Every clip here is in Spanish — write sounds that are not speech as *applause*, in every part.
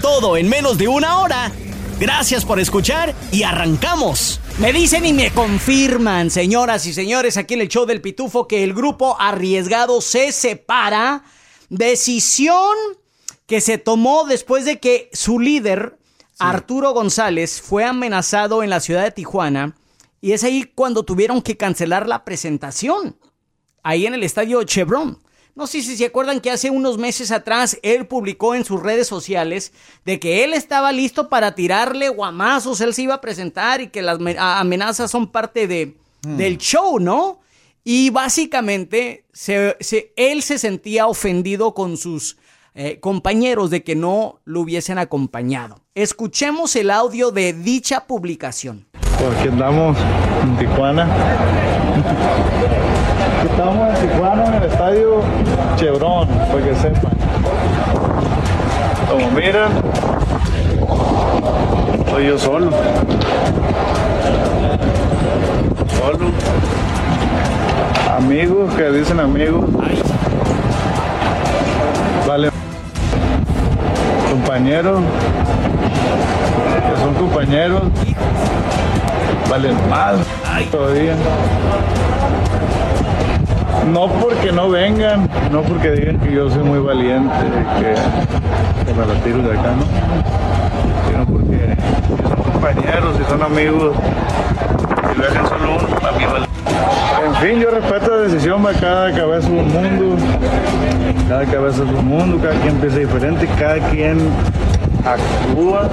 Todo en menos de una hora. Gracias por escuchar y arrancamos. Me dicen y me confirman, señoras y señores, aquí en el show del Pitufo, que el grupo arriesgado se separa. Decisión que se tomó después de que su líder, Arturo González, fue amenazado en la ciudad de Tijuana. Y es ahí cuando tuvieron que cancelar la presentación. Ahí en el estadio Chevron. No sé si se acuerdan que hace unos meses atrás él publicó en sus redes sociales de que él estaba listo para tirarle guamazos, él se iba a presentar y que las amenazas son parte de, mm. del show, ¿no? Y básicamente él se sentía ofendido con sus eh, compañeros de que no lo hubiesen acompañado. Escuchemos el audio de dicha publicación. Porque andamos en Tijuana. Estamos en Tijuana en el estadio Chevron, para que sepan. Como miran, soy yo solo. Solo. Amigos que dicen amigos. Vale. Compañeros. Que son compañeros. Valen mal. Todavía. No porque no vengan, no porque digan que yo soy muy valiente, que, que me tiro de acá, ¿no? Sino porque son compañeros y son amigos. Si lo dejan solo uno, a mí vale. En fin, yo respeto la decisión, de cada cabeza es un mundo, cada cabeza es un mundo, cada quien piensa diferente, cada quien actúa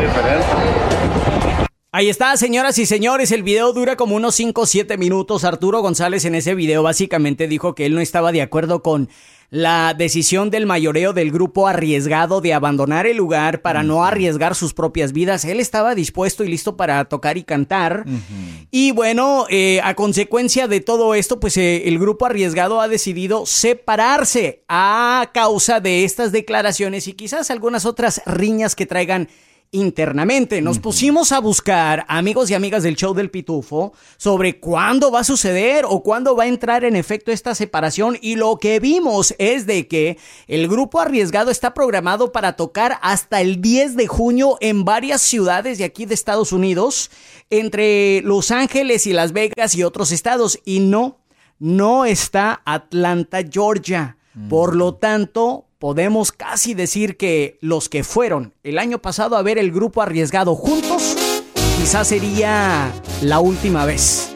diferente. Ahí está, señoras y señores, el video dura como unos 5 o 7 minutos. Arturo González en ese video básicamente dijo que él no estaba de acuerdo con la decisión del mayoreo del grupo arriesgado de abandonar el lugar para no arriesgar sus propias vidas. Él estaba dispuesto y listo para tocar y cantar. Y bueno, eh, a consecuencia de todo esto, pues eh, el grupo arriesgado ha decidido separarse a causa de estas declaraciones y quizás algunas otras riñas que traigan internamente. Nos pusimos a buscar, amigos y amigas del show del Pitufo, sobre cuándo va a suceder o cuándo va a entrar en efecto esta separación y lo que vimos es de que el grupo arriesgado está programado para tocar hasta el 10 de junio en varias ciudades de aquí de Estados Unidos, entre Los Ángeles y Las Vegas y otros estados y no, no está Atlanta, Georgia. Por lo tanto, podemos casi decir que los que fueron el año pasado a ver el grupo arriesgado juntos, quizás sería la última vez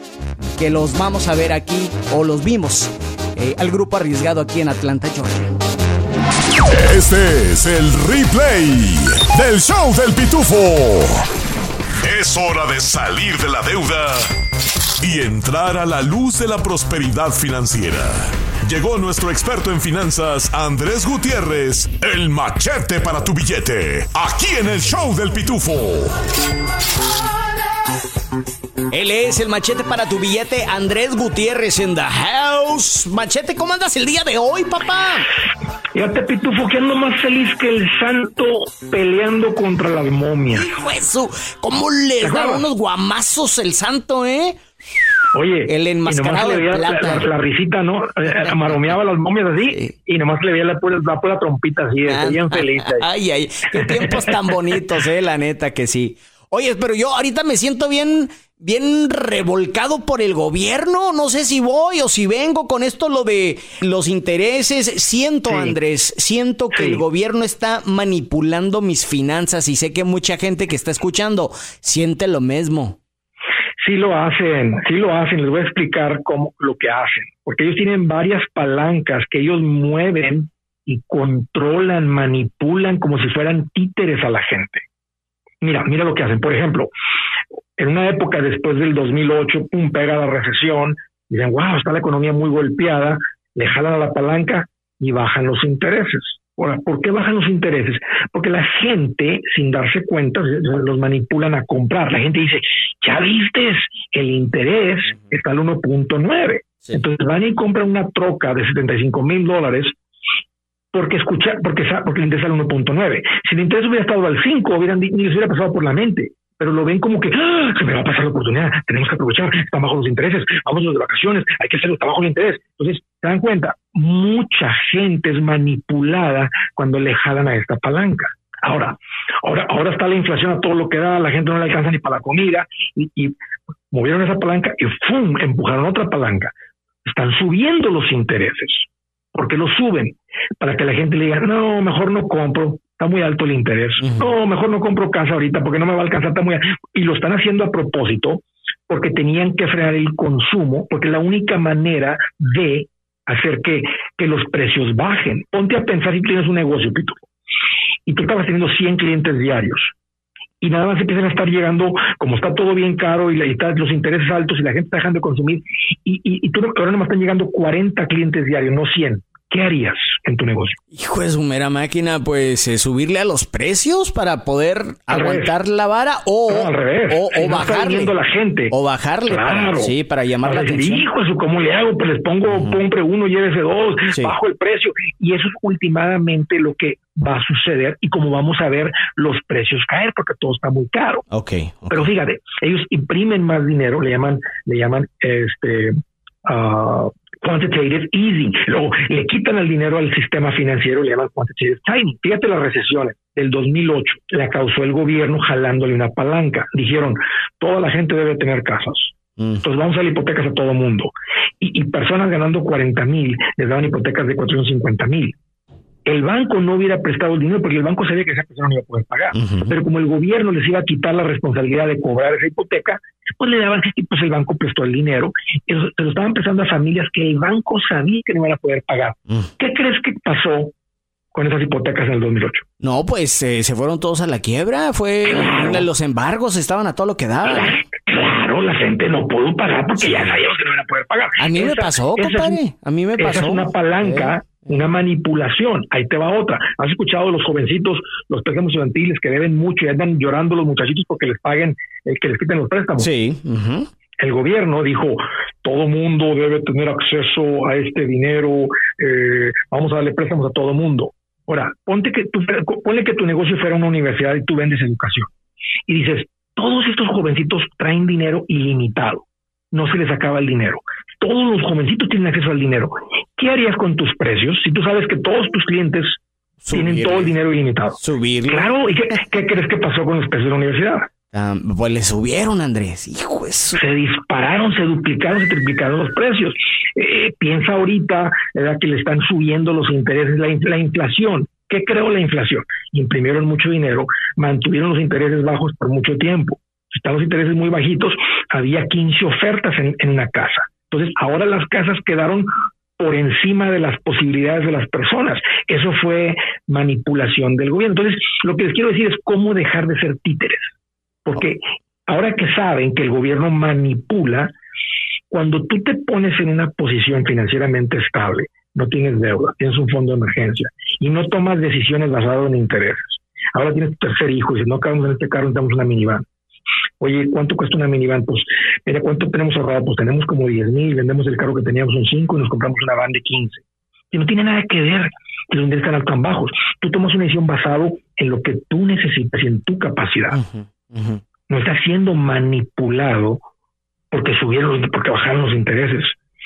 que los vamos a ver aquí o los vimos eh, al grupo arriesgado aquí en Atlanta, Georgia. Este es el replay del show del pitufo. Es hora de salir de la deuda y entrar a la luz de la prosperidad financiera. Llegó nuestro experto en finanzas, Andrés Gutiérrez, el machete para tu billete, aquí en el show del pitufo. Él es el machete para tu billete, Andrés Gutiérrez en the house. Machete, ¿cómo andas el día de hoy, papá? Fíjate, Pitufo, que ando más feliz que el santo peleando contra las momias. Hijo eso, ¿cómo les da unos guamazos el santo, eh? Oye, el enmascarado de plata. La, risita, ¿no? Eh, Maromeaba las momias así y nomás le veía la pura, la pura trompita así, ah, bien feliz. *laughs* Ay, ay, qué tiempos tan bonitos, eh, la neta que sí. Oye, pero yo ahorita me siento bien, bien revolcado por el gobierno. No sé si voy o si vengo con esto lo de los intereses. Siento, Andrés, siento que el gobierno está manipulando mis finanzas y sé que mucha gente que está escuchando siente lo mismo. Sí lo hacen, sí lo hacen. Les voy a explicar cómo lo que hacen, porque ellos tienen varias palancas que ellos mueven y controlan, manipulan como si fueran títeres a la gente. Mira, mira lo que hacen. Por ejemplo, en una época después del 2008, pum, pega la recesión, dicen, wow, está la economía muy golpeada, le jalan a la palanca y bajan los intereses. Ahora, ¿por qué bajan los intereses? Porque la gente, sin darse cuenta, los manipulan a comprar. La gente dice, ya viste, el interés está al 1.9. Entonces van y compran una troca de 75 mil dólares porque escucha, porque, porque el interés al 1.9. Si el interés hubiera estado al 5, hubieran, ni les hubiera pasado por la mente pero lo ven como que ¡Ah! se me va a pasar la oportunidad, tenemos que aprovechar, están bajo los intereses, vamos de vacaciones, hay que hacerlo, está bajo el interés. Entonces, se dan cuenta, mucha gente es manipulada cuando le jalan a esta palanca. Ahora, ahora, ahora está la inflación a todo lo que da, la gente no le alcanza ni para la comida y, y movieron esa palanca y ¡fum! empujaron otra palanca. Están subiendo los intereses. porque lo suben? Para que la gente le diga, no, mejor no compro, está muy alto el interés. No, mejor no compro casa ahorita porque no me va a alcanzar, está muy alto. Y lo están haciendo a propósito porque tenían que frenar el consumo, porque la única manera de hacer que, que los precios bajen. Ponte a pensar si tienes un negocio, Pito, y tú estabas teniendo 100 clientes diarios y nada más empiezan a estar llegando, como está todo bien caro y, la, los intereses altos y la gente está dejando de consumir, y, y, y tú, ahora nomás están llegando 40 clientes diarios, no 100. ¿Qué harías en tu negocio? Hijo de su mera máquina, pues eh, subirle a los precios para poder aguantar la vara o, al revés. o, o bajarle. la gente. O bajarle, claro. sí, para llamar la atención. Hijo, eso, ¿cómo le hago? Pues les pongo, compre uno, llévese dos, bajo el precio. Y eso es últimamente lo que va a suceder y como vamos a ver los precios caer porque todo está muy caro. Okay, Pero fíjate, ellos imprimen más dinero, le llaman, le llaman este uh, quantitative easing. Luego le quitan el dinero al sistema financiero, le llaman quantitative tightening. Fíjate las recesiones del 2008 la causó el gobierno jalándole una palanca. Dijeron, toda la gente debe tener casas. Mm. Entonces vamos a dar hipotecas a todo mundo. Y, y personas ganando 40 mil les daban hipotecas de 450 mil el banco no hubiera prestado el dinero porque el banco sabía que esa persona no iba a poder pagar. Pero como el gobierno les iba a quitar la responsabilidad de cobrar esa hipoteca, pues le daban, y pues el banco prestó el dinero. Se lo estaban prestando a familias que el banco sabía que no iban a poder pagar. ¿Qué crees que pasó con esas hipotecas en el 2008? No, pues eh, se fueron todos a la quiebra. Fue los embargos estaban a todo lo que daba. Claro, la gente no pudo pagar porque ya sabíamos que no iban a poder pagar. A mí me pasó, compadre. a mí me pasó. Esa es una palanca. Eh una manipulación. Ahí te va otra. ¿Has escuchado los jovencitos, los préstamos estudiantiles que deben mucho y andan llorando los muchachitos porque les paguen, eh, que les quiten los préstamos? Sí. El gobierno dijo, todo mundo debe tener acceso a este dinero, eh, vamos a darle préstamos a todo mundo. Ahora, ponte que tú, ponle que tu negocio fuera una universidad y tú vendes educación. Y dices, todos estos jovencitos traen dinero ilimitado no se les acaba el dinero. Todos los jovencitos tienen acceso al dinero. ¿Qué harías con tus precios si tú sabes que todos tus clientes tienen todo el dinero ilimitado? Subir. Claro, ¿y qué, crees que pasó con los precios de la universidad? Ah, pues le subieron, Andrés. Hijo eso. Se dispararon, se duplicaron, se triplicaron los precios. Eh, piensa ahorita ¿verdad? que le están subiendo los intereses, la, la inflación. ¿Qué creó la inflación? Imprimieron mucho dinero, mantuvieron los intereses bajos por mucho tiempo están los intereses muy bajitos, había 15 ofertas en, en una casa. Entonces, ahora las casas quedaron por encima de las posibilidades de las personas. Eso fue manipulación del gobierno. Entonces, lo que les quiero decir es cómo dejar de ser títeres. Porque ahora que saben que el gobierno manipula, cuando tú te pones en una posición financieramente estable, no tienes deuda, tienes un fondo de emergencia y no tomas decisiones basadas en intereses. Ahora tienes tu tercer hijo y si no cabemos en este carro, necesitamos una minivan. Oye, ¿cuánto cuesta una minivan? Pues, mira, ¿cuánto tenemos ahorrado? Pues tenemos como 10 mil, vendemos el carro que teníamos en 5 y nos compramos una van de 15. Y no tiene nada que ver que los intereses están tan bajos. Tú tomas una decisión basado en lo que tú necesitas y en tu capacidad. No estás siendo manipulado porque subieron, porque bajaron los intereses.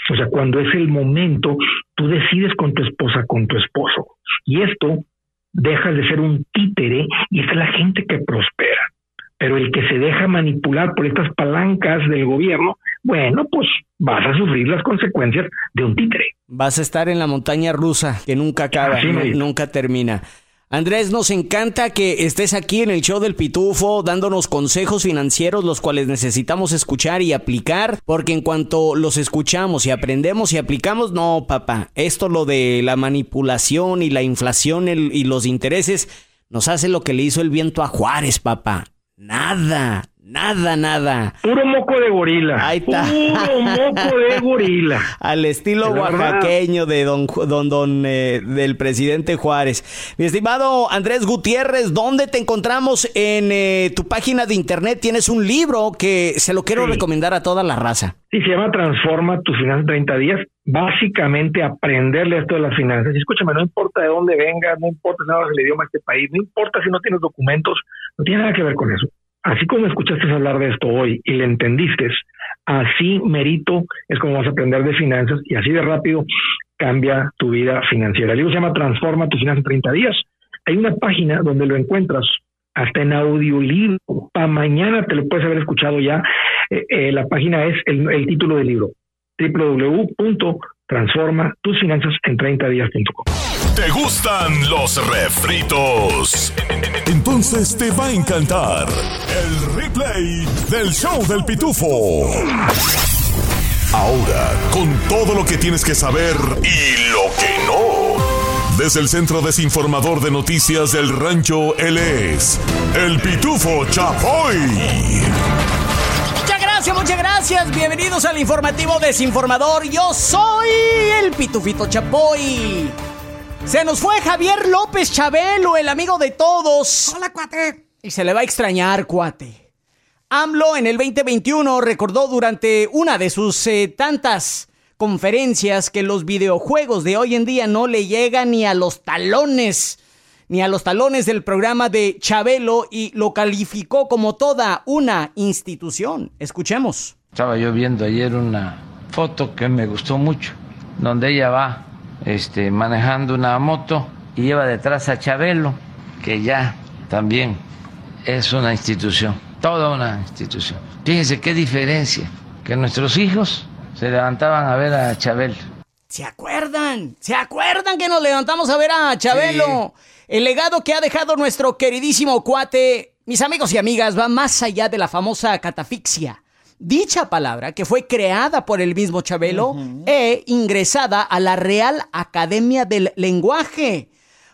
O sea, cuando es el momento, tú decides con tu esposa, con tu esposo. Y esto dejas de ser un títere y esta es la gente que prospera pero el que se deja manipular por estas palancas del gobierno, bueno, pues vas a sufrir las consecuencias de un títere. Vas a estar en la montaña rusa que nunca acaba, nunca termina. Andrés, nos encanta que estés aquí en el show del Pitufo dándonos consejos financieros los cuales necesitamos escuchar y aplicar, porque en cuanto los escuchamos y aprendemos y aplicamos, no, papá, esto lo de la manipulación y la inflación y los intereses nos hace lo que le hizo el viento a Juárez, papá. Nada, Nada, nada. Puro moco de gorila. Ahí está. Puro moco de gorila. *laughs* Al estilo oaxaqueño de don, don, don eh, del presidente Juárez. Mi estimado Andrés Gutiérrez, ¿dónde te encontramos en eh, tu página de internet? Tienes un libro que se lo quiero recomendar a toda la raza. Sí, se llama Transforma tus finanzas en 30 días. Básicamente aprenderle esto de las finanzas. Y escúchame, no importa de dónde vengas, no importa si no hablas el idioma de este país, no importa si no tienes documentos, no tiene nada que ver con eso. Así como escuchaste hablar de esto hoy y le entendiste, así merito es como vas a aprender de finanzas y así de rápido cambia tu vida financiera. El libro se llama Transforma tus finanzas en 30 días. Hay una página donde lo encuentras hasta en audiolibro. Para mañana te lo puedes haber escuchado ya. Eh, eh, la página es el, título del libro www.transformatusfinanzasen30días.com. ¿Te gustan los refritos? Entonces te va a encantar el replay del show del pitufo. Ahora, con todo lo que tienes que saber y lo que no. Desde el Centro Desinformador de Noticias del Rancho, él es el pitufo Chapoy. Muchas gracias, muchas gracias. Bienvenidos al informativo desinformador. Yo soy el pitufito Chapoy. Se nos fue Javier López Chabelo, el amigo de todos. Hola, cuate. Y se le va a extrañar, cuate. AMLO en el 2021 recordó durante una de sus eh, tantas conferencias que los videojuegos de hoy en día no le llegan ni a los talones, ni a los talones del programa de Chabelo y lo calificó como toda una institución. Escuchemos. Estaba yo viendo ayer una foto que me gustó mucho, donde ella va este, manejando una moto y lleva detrás a Chabelo, que ya también es una institución, toda una institución. Fíjense qué diferencia, que nuestros hijos se levantaban a ver a Chabelo. ¿Se acuerdan? ¿Se acuerdan que nos levantamos a ver a Chabelo? El legado que ha dejado nuestro queridísimo cuate, mis amigos y amigas, va más allá de la famosa catafixia Dicha palabra, que fue creada por el mismo Chabelo, e ingresada a la Real Academia del Lenguaje.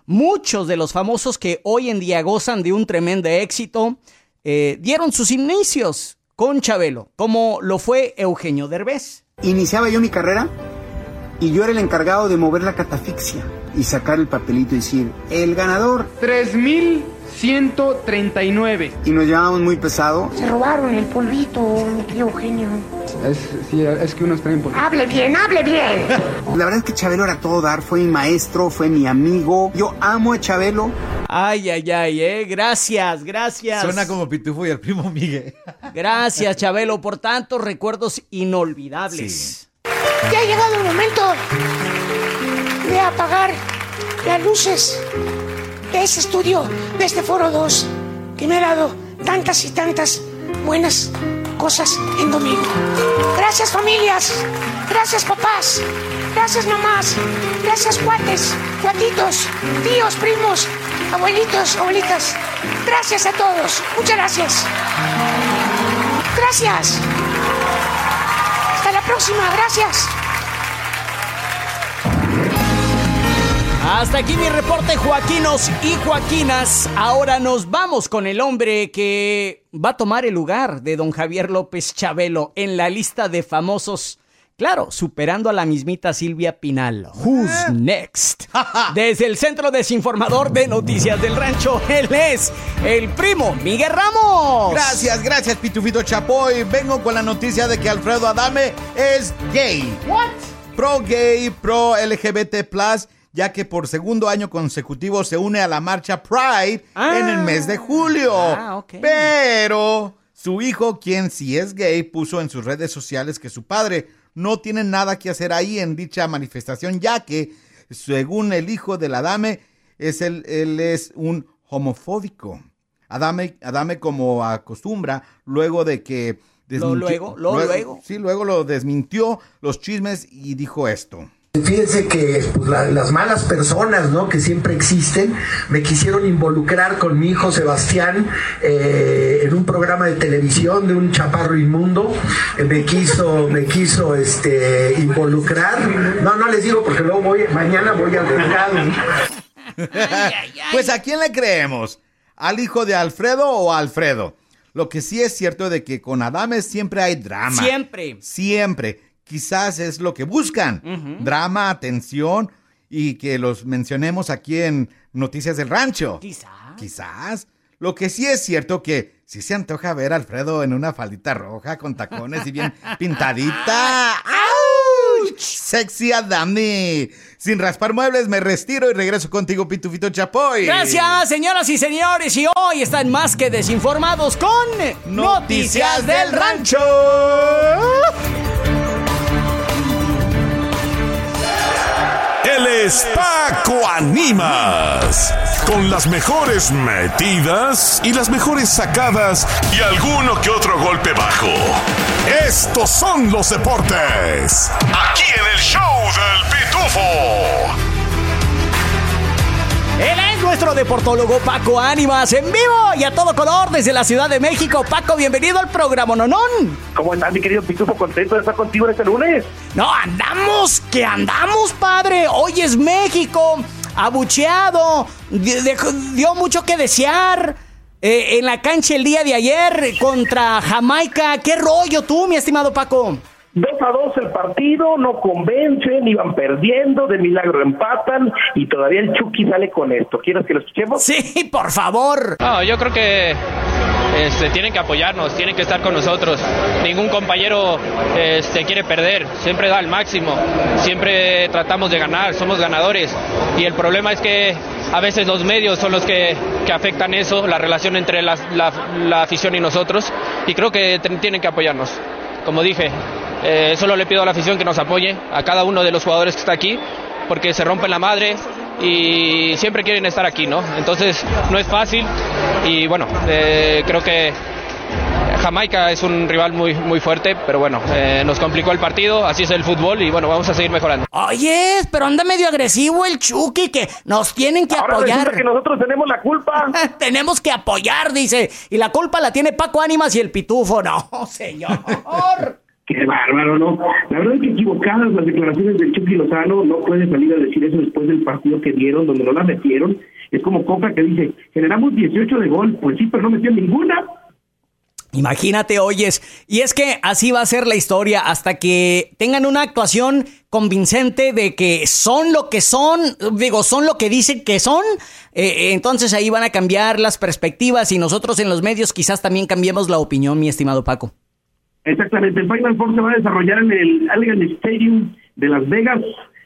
Muchos de los famosos que hoy en día gozan de un tremendo éxito eh, dieron sus inicios con Chabelo, como lo fue Eugenio Derbez. Iniciaba yo mi carrera y yo era el encargado de mover la catafixia y sacar el papelito y decir, el ganador. 3139. Y nos llevábamos muy pesado. Se robaron el polvito, mi tío Eugenio. Es, sí, es que uno está en polvito. Hable bien, hable bien. La verdad es que Chabelo era todo dar, fue mi maestro, fue mi amigo. Yo amo a Chabelo. Ay, ay, ay, eh. Gracias, gracias. Suena como Pitufo y el primo Miguel. Gracias, Chabelo, por tantos recuerdos inolvidables. Ya ha llegado el momento de apagar las luces de ese estudio, de este Foro 2, que me ha dado tantas y tantas buenas cosas en domingo. Gracias familias, gracias papás, gracias mamás, gracias cuates, cuatitos, tíos, primos, abuelitos, abuelitas. Gracias a todos, muchas gracias. Gracias. Hasta la próxima, gracias. Hasta aquí mi reporte, Joaquinos y Joaquinas. Ahora nos vamos con el hombre que va a tomar el lugar de don Javier López Chabelo en la lista de famosos. Claro, superando a la mismita Silvia Pinal. Who's next? *laughs* Desde el Centro Desinformador de Noticias del Rancho, él es el primo Miguel Ramos. Gracias, gracias, Pitufito Chapoy. Vengo con la noticia de que Alfredo Adame es gay. What? Pro gay, pro LGBT ya que por segundo año consecutivo se une a la marcha Pride en el mes de julio. Ah, ok. Pero su hijo, quien sí es gay, puso en sus redes sociales que su padre no tiene nada que hacer ahí en dicha manifestación, ya que, según el hijo de la dame, es el, él es un homofóbico. Adame, Adame como acostumbra, luego de que... Lo luego, lo luego. Sí, luego lo desmintió los chismes y dijo esto. Fíjense que pues, la- las malas personas, ¿no? Que siempre existen, me quisieron involucrar con mi hijo Sebastián eh, en un programa de televisión de un chaparro inmundo. Eh, me quiso, me quiso, este, involucrar. No, no les digo porque luego voy, mañana voy al delegado. Pues ¿a quién le creemos? ¿Al hijo de Alfredo o a Alfredo? Lo que sí es cierto de que con Adames siempre hay drama. Siempre. Siempre. Quizás es lo que buscan. Drama, atención y que los mencionemos aquí en Noticias del Rancho. Quizás. Quizás. Lo que sí es cierto que sí se antoja ver a Alfredo en una faldita roja con tacones y bien *laughs* pintadita. ¡Auch! Sexy Adami. Sin raspar muebles me retiro y regreso contigo, Pitufito Chapoy. Gracias, señoras y señores. Y hoy están más que desinformados con Noticias del Rancho. Es Paco Animas. Con las mejores metidas y las mejores sacadas y alguno que otro golpe bajo. Estos son los deportes. Aquí en el show del Pitufo. Él es nuestro deportólogo Paco Ánimas en vivo y a todo color desde la Ciudad de México. Paco, bienvenido al programa Nonón. ¿Cómo estás, mi querido Pitufo? Contento de estar contigo este lunes. No, andamos, que andamos, padre. Hoy es México, abucheado, dio mucho que desear. eh, en la cancha el día de ayer contra Jamaica. ¿Qué rollo tú, mi estimado Paco? 2 a 2 el partido, no convencen, iban perdiendo, de milagro empatan y todavía el Chucky sale con esto. ¿Quieres que lo escuchemos? Sí, por favor. No, yo creo que este, tienen que apoyarnos, tienen que estar con nosotros. Ningún compañero este, quiere perder, siempre da el máximo, siempre tratamos de ganar, somos ganadores. Y el problema es que a veces los medios son los que, que afectan eso, la relación entre la, la afición y nosotros. Y creo que tienen que apoyarnos. Como dije, eh, solo le pido a la afición que nos apoye, a cada uno de los jugadores que está aquí, porque se rompen la madre y siempre quieren estar aquí, ¿no? Entonces no es fácil y bueno, eh, creo que Jamaica es un rival muy, muy fuerte, pero bueno, eh, nos complicó el partido, así es el fútbol y bueno, vamos a seguir mejorando. Oye, pero anda medio agresivo el Chucky, que nos tienen que Ahora apoyar. que nosotros tenemos la culpa. *laughs* tenemos que apoyar, dice. Y la culpa la tiene Paco Ánimas y el Pitufo. No, *laughs* señor. Qué bárbaro, ¿no? La verdad es que equivocadas las declaraciones del Chucky Lozano, no puede salir a decir eso después del partido que dieron, donde no la metieron. Es como Coca que dice, generamos 18 de gol, pues sí, pero no metió ninguna. Imagínate, oyes. Y es que así va a ser la historia hasta que tengan una actuación convincente de que son lo que son, digo, son lo que dicen que son. Eh, entonces ahí van a cambiar las perspectivas y nosotros en los medios quizás también cambiemos la opinión, mi estimado Paco. Exactamente, el Final Four se va a desarrollar en el Allegiant Stadium de Las Vegas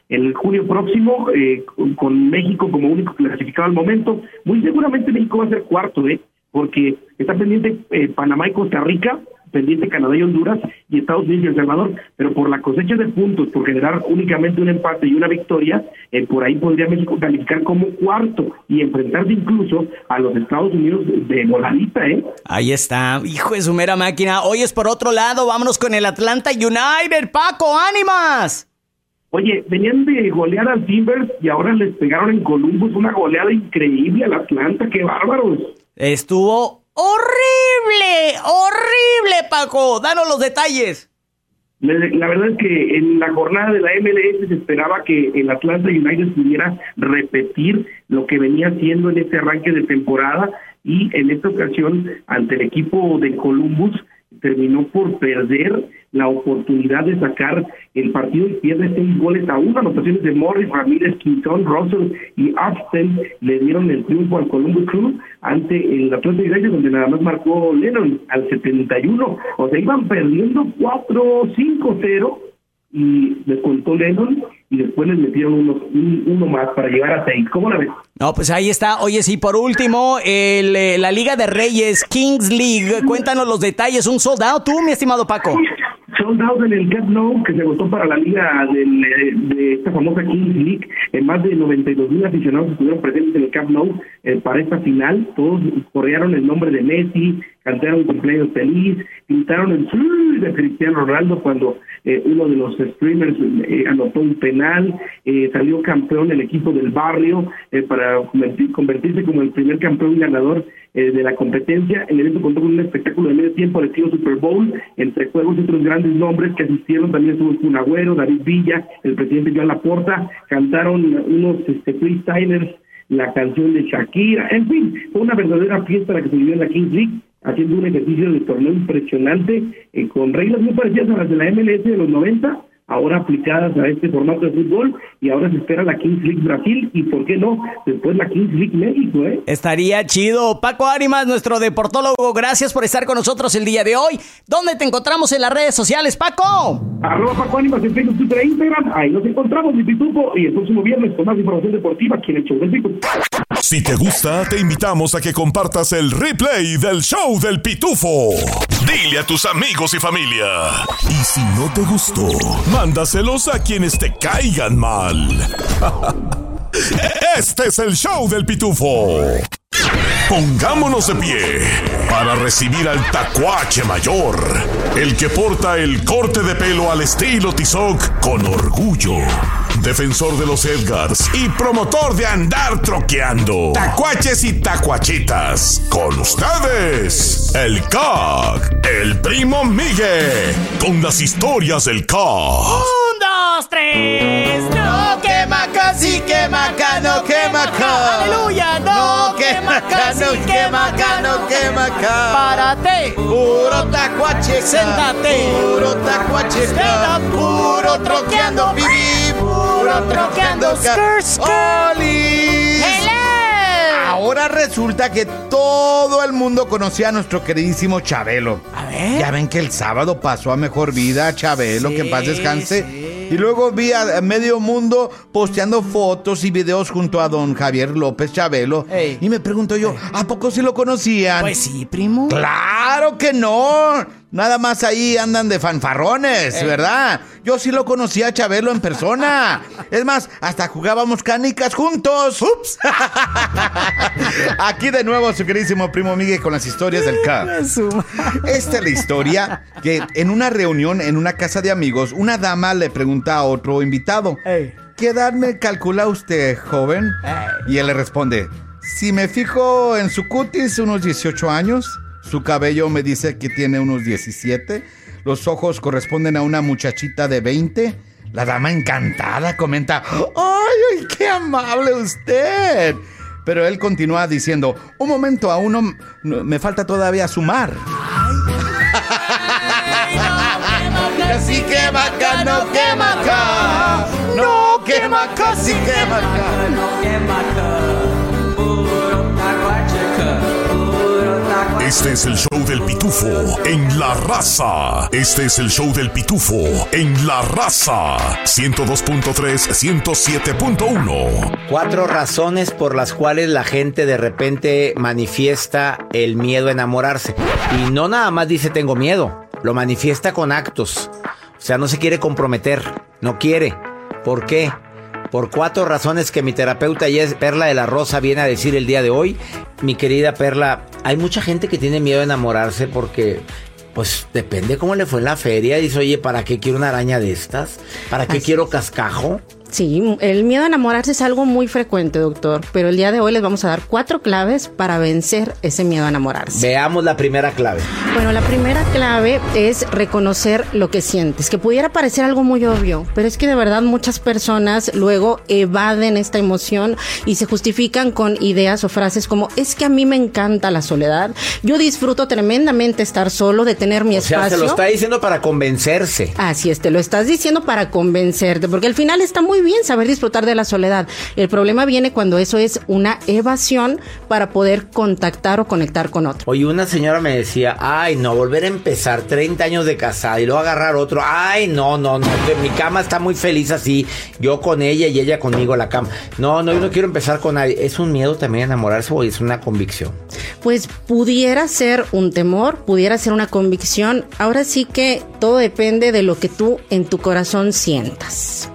el junio próximo, eh, con México como único clasificado al momento. Muy seguramente México va a ser cuarto, ¿eh? Porque está pendiente eh, Panamá y Costa Rica, pendiente Canadá y Honduras y Estados Unidos y El Salvador, pero por la cosecha de puntos, por generar únicamente un empate y una victoria, eh, por ahí podría México calificar como cuarto y enfrentarse incluso a los Estados Unidos de voladita, ¿eh? Ahí está, hijo de su mera máquina. Hoy es por otro lado, vámonos con el Atlanta United, Paco, ánimas. Oye, venían de golear al Timbers y ahora les pegaron en Columbus una goleada increíble al Atlanta, qué bárbaros. Estuvo horrible, horrible, Paco. Danos los detalles. La, verdad es que en la jornada de la MLS se esperaba que el Atlanta United pudiera repetir lo que venía haciendo en este arranque de temporada y en esta ocasión ante el equipo de Columbus terminó por perder la oportunidad de sacar el partido y pierde seis goles a uno. Anotaciones de Morris, Ramírez, Quintón, Russell y Austin le dieron el triunfo al Columbus Crew ante el Atlanta United, donde nada más marcó Lennon al 71. O sea, iban perdiendo 4-5-0 y descontó Lennon y después les metieron uno, un- uno más para llegar a seis. ¿Cómo la ves? No, pues ahí está. Oye, sí, por último, el, eh, la Liga de Reyes, Kings League. Cuéntanos los detalles. Un soldado, tú, mi estimado Paco. Sold out en el Camp Nou, que se votó para la liga del, eh, de esta famosa Kings League. En más de 92 mil aficionados estuvieron presentes en el Camp Nou eh, para esta final. Todos corearon el nombre de Messi, cantaron cumpleaños feliz, pintaron el de Cristiano Ronaldo cuando eh, uno de los streamers eh, anotó un penal. Eh, salió campeón el equipo del barrio eh, para convertir- convertirse como el primer campeón ganador eh, de la competencia. El evento contó con un espectáculo de medio tiempo al estilo Super Bowl, entre juegos y otros grandes nombres que asistieron. También estuvo Kun Agüero, David Villa, el presidente Joan Laporta. Cantaron unos este, freestylers la canción de Shakira. En fin, fue una verdadera fiesta la que se vivió en la Kings League haciendo un ejercicio de torneo impresionante eh, con reglas muy parecidas a las de la MLS de los 90 ahora aplicadas a este formato de fútbol y ahora se espera la Kings League Brasil y por qué no después la Kings League México ¿eh? estaría chido. Paco Ánimas nuestro deportólogo gracias por estar con nosotros el día de hoy. ¿dónde te encontramos en las redes sociales Paco? arroba Paco Ánimas en Facebook, Twitter e Instagram. Ahí nos encontramos mi pitupo y el próximo viernes con más información deportiva aquí en el show del Pico si te gusta te invitamos a que compartas el replay del show del Pitufo. Dile a tus amigos y familia. Y si no te gustó mándaselos a quienes te caigan mal. *laughs* Este es el show del pitufo. Pongámonos de pie para recibir al tacuache mayor, el que porta el corte de pelo al estilo Tizoc con orgullo. Defensor de los Edgars y promotor de andar troqueando. Tacuaches y tacuachitas. Con ustedes, el CAG, el primo Miguel, con las historias del CAG. Un, dos, tres. No quema casi quema acá, no quema acá. Aleluya, no, quema casi quema acá, no quema acá. Párate. Puro tacuache. Séntate. Puro tacuache. Puro troqueando, viví. Oli. Ahora resulta que todo el mundo conocía a nuestro queridísimo Chabelo. A ver. Ya ven que el sábado pasó a mejor vida Chabelo, que en paz descanse. Y luego vi a medio mundo posteando fotos y videos junto a don Javier López Chabelo. Ey. Y me pregunto yo, ¿a poco sí lo conocían? Pues sí, primo. Claro que no. Nada más ahí andan de fanfarrones, Ey. ¿verdad? Yo sí lo conocía a Chabelo en persona. *laughs* Es más, hasta jugábamos canicas juntos. ¡Ups! *laughs* Aquí de nuevo su queridísimo primo Miguel con las historias del K. Esta es la historia que en una reunión en una casa de amigos, una dama le pregunta a otro invitado, ¿qué edad me calcula usted, joven? Y él le responde, si me fijo en su cutis, unos 18 años, su cabello me dice que tiene unos 17, los ojos corresponden a una muchachita de 20. La dama encantada comenta, ¡ay, qué amable usted! Pero él continúa diciendo, un momento, aún no, no- me falta todavía sumar. Casi quema acá, no quema acá. No quema acá, sí quema acá. Este es el show del pitufo en la raza. Este es el show del pitufo en la raza. 102.3, 107.1. Cuatro razones por las cuales la gente de repente manifiesta el miedo a enamorarse. Y no nada más dice tengo miedo, lo manifiesta con actos. O sea, no se quiere comprometer, no quiere. ¿Por qué? Por cuatro razones que mi terapeuta Perla de la Rosa viene a decir el día de hoy. Mi querida Perla, hay mucha gente que tiene miedo a enamorarse porque... Pues depende cómo le fue en la feria. Dice, oye, ¿para qué quiero una araña de estas? ¿Para qué Así quiero cascajo? Sí, el miedo a enamorarse es algo muy frecuente, doctor, pero el día de hoy les vamos a dar cuatro claves para vencer ese miedo a enamorarse. Veamos la primera clave. Bueno, la primera clave es reconocer lo que sientes, que pudiera parecer algo muy obvio, pero es que de verdad muchas personas luego evaden esta emoción y se justifican con ideas o frases como es que a mí me encanta la soledad, yo disfruto tremendamente estar solo, de tener mi O sea, espacio. se lo está diciendo para convencerse. Así es, te lo estás diciendo para convencerte, porque al final está muy bien saber disfrutar de la soledad. El problema viene cuando eso es una evasión para poder contactar o conectar con otro. Oye, una señora me decía, ay, no, volver a empezar 30 años de casada y luego agarrar otro. Ay, no, no, no, que mi cama está muy feliz así. Yo con ella y ella conmigo la cama. No, no, yo no quiero empezar con nadie. ¿Es un miedo también enamorarse o es una convicción? Pues pudiera ser un temor, pudiera ser una convicción. Ahora sí que todo depende de lo que tú en tu corazón sientas.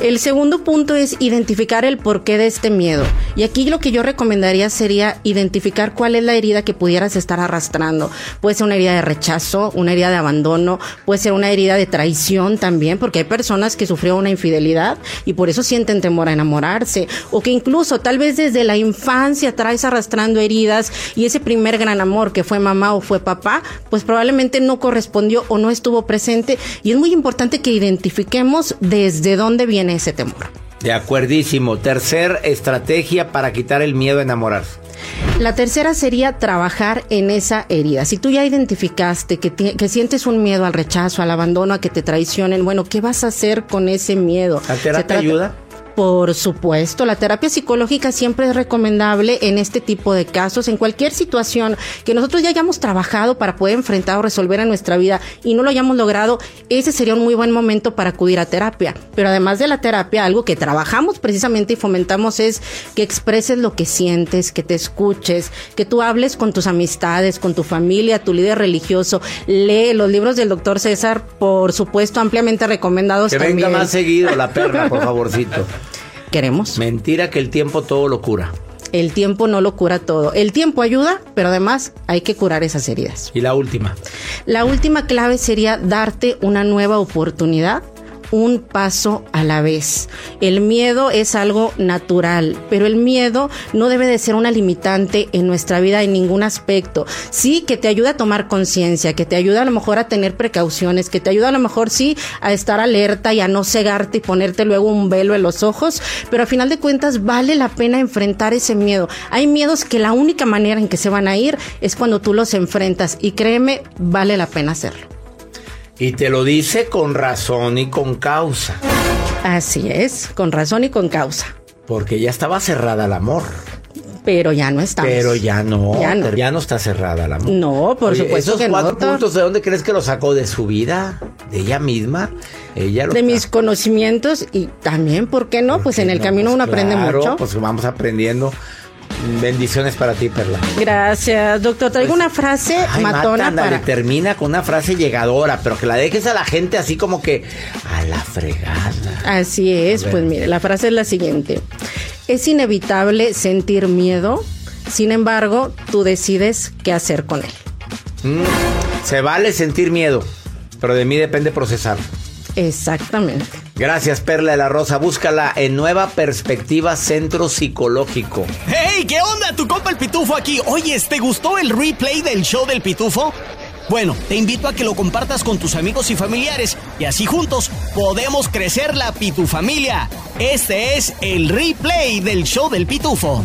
El segundo punto es identificar el porqué de este miedo. Y aquí lo que yo recomendaría sería identificar cuál es la herida que pudieras estar arrastrando. Puede ser una herida de rechazo, una herida de abandono, puede ser una herida de traición también, porque hay personas que sufrieron una infidelidad y por eso sienten temor a enamorarse. O que incluso tal vez desde la infancia traes arrastrando heridas y ese primer gran amor que fue mamá o fue papá, pues probablemente no correspondió o no estuvo presente. Y es muy importante que identifiquemos desde dónde viene ese temor. De acuerdísimo. Tercer estrategia para quitar el miedo a enamorarse. La tercera sería trabajar en esa herida. Si tú ya identificaste que, que, sientes un miedo al rechazo, al abandono, a que te traicionen, bueno, ¿qué vas a hacer con ese miedo? ¿La terapia ayuda? Por supuesto, la terapia psicológica siempre es recomendable en este tipo de casos, en cualquier situación que nosotros ya hayamos trabajado para poder enfrentar o resolver en nuestra vida y no lo hayamos logrado, ese sería un muy buen momento para acudir a terapia. Pero además de la terapia, algo que trabajamos precisamente y fomentamos es que expreses lo que sientes, que te escuches, que tú hables con tus amistades, con tu familia, tu líder religioso. Lee los libros del doctor César, por supuesto, ampliamente recomendados. Que venga más seguido la perra, por *laughs* favorcito queremos. Mentira que el tiempo todo lo cura. El tiempo no lo cura todo. El tiempo ayuda, pero además hay que curar esas heridas. Y la última. La última clave sería darte una nueva oportunidad un paso a la vez. El miedo es algo natural, pero el miedo no debe de ser una limitante en nuestra vida en ningún aspecto. Sí, que te ayuda a tomar conciencia, que te ayuda a lo mejor a tener precauciones, que te ayuda a lo mejor sí a estar alerta y a no cegarte y ponerte luego un velo en los ojos, pero a final de cuentas vale la pena enfrentar ese miedo. Hay miedos que la única manera en que se van a ir es cuando tú los enfrentas y créeme, vale la pena hacerlo. Y te lo dice con razón y con causa. Así es, con razón y con causa. Porque ya estaba cerrada el amor. Pero ya no está. Pero ya no, ya no, está cerrada el amor. No, por supuesto esos cuatro puntos, ¿de dónde crees que lo sacó? ¿De su vida? ¿De ella misma? Ella de mis conocimientos y también, ¿por qué no? pues en el camino uno aprende mucho. Pues vamos aprendiendo. Bendiciones para ti, Perla. Gracias, doctor. Traigo pues, una frase matona para... termina con una frase llegadora, pero que la dejes a la gente así como que a la fregada. Así es, pues mire, la frase es la siguiente. Es inevitable sentir miedo, sin embargo, tú decides qué hacer con él. Mm, se vale sentir miedo, pero de mí depende procesar. Exactamente. Gracias, Perla de la Rosa. Búscala en Nueva Perspectiva Centro Psicológico. ¡Hey! ¿Qué onda? Tu compa el Pitufo aquí. Oye, ¿te gustó el replay del show del Pitufo? Bueno, te invito a que lo compartas con tus amigos y familiares y así juntos podemos crecer la Pitufamilia. Este es el replay del show del Pitufo.